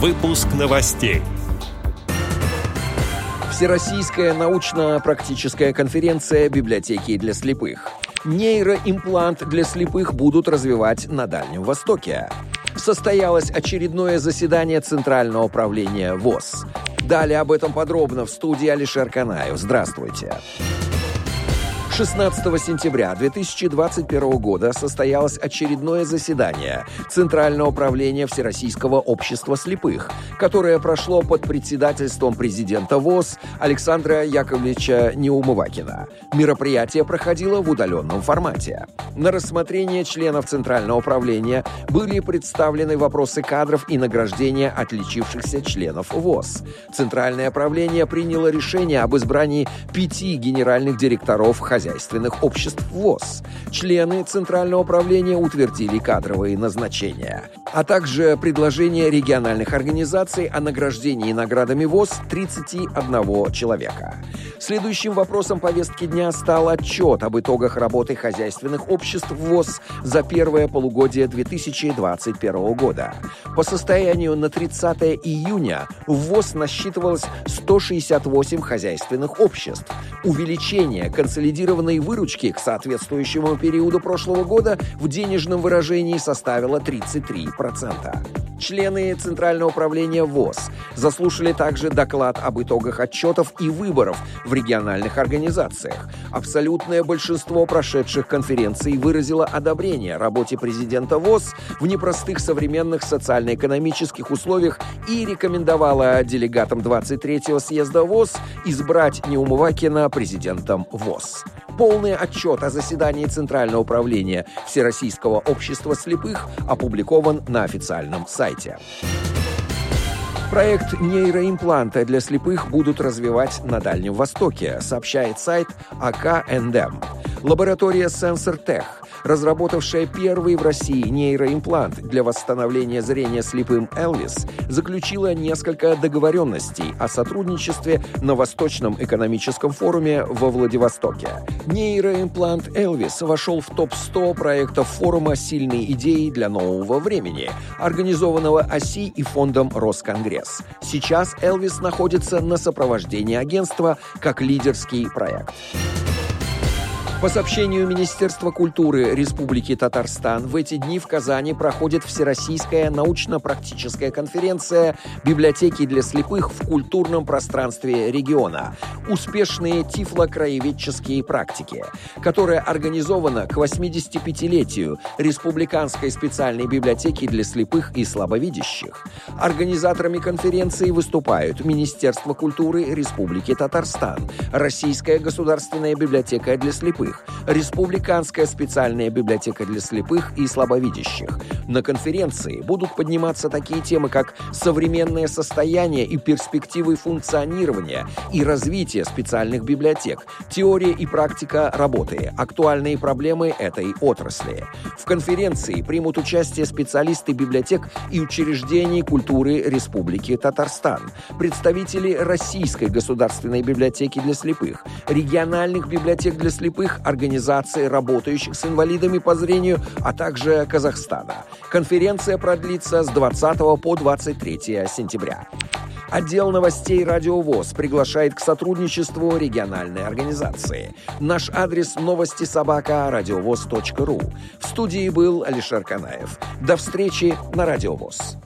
Выпуск новостей. Всероссийская научно-практическая конференция библиотеки для слепых. Нейроимплант для слепых будут развивать на Дальнем Востоке. Состоялось очередное заседание Центрального управления ВОЗ. Далее об этом подробно в студии Алишер Канаев. Здравствуйте. Здравствуйте. 16 сентября 2021 года состоялось очередное заседание Центрального управления Всероссийского общества слепых, которое прошло под председательством президента ВОЗ Александра Яковлевича Неумывакина. Мероприятие проходило в удаленном формате. На рассмотрение членов Центрального управления были представлены вопросы кадров и награждения отличившихся членов ВОЗ. Центральное управление приняло решение об избрании пяти генеральных директоров хозяйства хозяйственных обществ ВОЗ. Члены Центрального управления утвердили кадровые назначения, а также предложение региональных организаций о награждении наградами ВОЗ 31 человека. Следующим вопросом повестки дня стал отчет об итогах работы хозяйственных обществ ВОЗ за первое полугодие 2021 года. По состоянию на 30 июня в ВОЗ насчитывалось 168 хозяйственных обществ. Увеличение консолидированного зафиксированной выручки к соответствующему периоду прошлого года в денежном выражении составила 33%. Члены Центрального управления ВОЗ заслушали также доклад об итогах отчетов и выборов в региональных организациях. Абсолютное большинство прошедших конференций выразило одобрение работе президента ВОЗ в непростых современных социально-экономических условиях и рекомендовало делегатам 23-го съезда ВОЗ избрать Неумывакина президентом ВОЗ. Полный отчет о заседании Центрального управления Всероссийского общества слепых опубликован на официальном сайте. Проект нейроимпланта для слепых будут развивать на Дальнем Востоке, сообщает сайт АК Лаборатория SensorTech разработавшая первый в России нейроимплант для восстановления зрения слепым Элвис, заключила несколько договоренностей о сотрудничестве на Восточном экономическом форуме во Владивостоке. Нейроимплант Элвис вошел в топ-100 проектов форума «Сильные идеи для нового времени», организованного ОСИ и фондом «Росконгресс». Сейчас Элвис находится на сопровождении агентства как лидерский проект. По сообщению Министерства культуры Республики Татарстан, в эти дни в Казани проходит Всероссийская научно-практическая конференция «Библиотеки для слепых в культурном пространстве региона. Успешные тифлокраеведческие практики», которая организована к 85-летию Республиканской специальной библиотеки для слепых и слабовидящих. Организаторами конференции выступают Министерство культуры Республики Татарстан, Российская государственная библиотека для слепых, слепых, Республиканская специальная библиотека для слепых и слабовидящих. На конференции будут подниматься такие темы, как современное состояние и перспективы функционирования и развития специальных библиотек, теория и практика работы, актуальные проблемы этой отрасли. В конференции примут участие специалисты библиотек и учреждений культуры Республики Татарстан, представители Российской государственной библиотеки для слепых, региональных библиотек для слепых, организаций, работающих с инвалидами по зрению, а также Казахстана. Конференция продлится с 20 по 23 сентября. Отдел новостей «Радиовоз» приглашает к сотрудничеству региональной организации. Наш адрес новости собака радиовоз.ру. В студии был Алишер Канаев. До встречи на «Радиовоз».